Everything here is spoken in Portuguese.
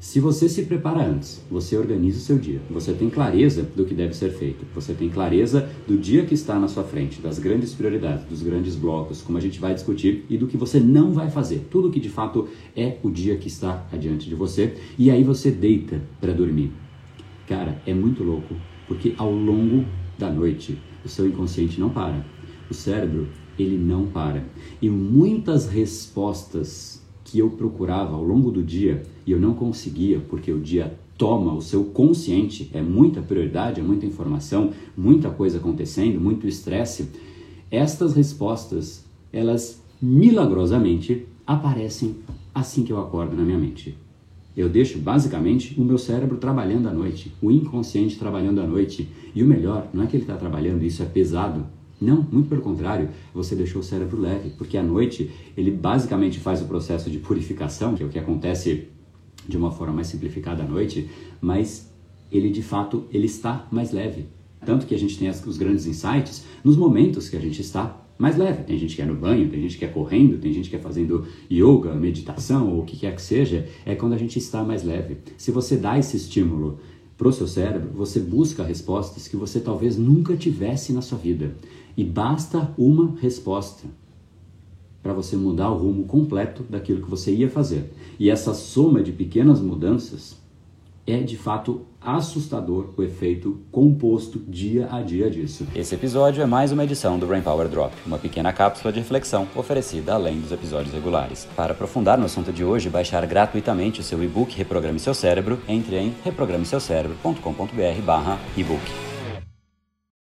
Se você se prepara antes, você organiza o seu dia, você tem clareza do que deve ser feito, você tem clareza do dia que está na sua frente, das grandes prioridades, dos grandes blocos, como a gente vai discutir, e do que você não vai fazer, tudo que de fato é o dia que está adiante de você, e aí você deita para dormir. Cara, é muito louco, porque ao longo da noite o seu inconsciente não para, o cérebro ele não para, e muitas respostas que eu procurava ao longo do dia e eu não conseguia porque o dia toma o seu consciente, é muita prioridade, é muita informação, muita coisa acontecendo, muito estresse. Estas respostas, elas milagrosamente aparecem assim que eu acordo na minha mente. Eu deixo basicamente o meu cérebro trabalhando à noite, o inconsciente trabalhando à noite. E o melhor, não é que ele está trabalhando, isso é pesado, não, muito pelo contrário, você deixou o cérebro leve, porque à noite ele basicamente faz o processo de purificação, que é o que acontece de uma forma mais simplificada à noite, mas ele de fato ele está mais leve. Tanto que a gente tem os grandes insights nos momentos que a gente está mais leve. Tem gente que é no banho, tem gente que é correndo, tem gente que é fazendo yoga, meditação ou o que quer que seja, é quando a gente está mais leve. Se você dá esse estímulo para o seu cérebro, você busca respostas que você talvez nunca tivesse na sua vida. E basta uma resposta para você mudar o rumo completo daquilo que você ia fazer. E essa soma de pequenas mudanças é de fato assustador o efeito composto dia a dia disso. Esse episódio é mais uma edição do Brain Power Drop, uma pequena cápsula de reflexão oferecida além dos episódios regulares. Para aprofundar no assunto de hoje baixar gratuitamente o seu e-book Reprograme Seu Cérebro, entre em reprogrameseucerebro.com.br/ebook.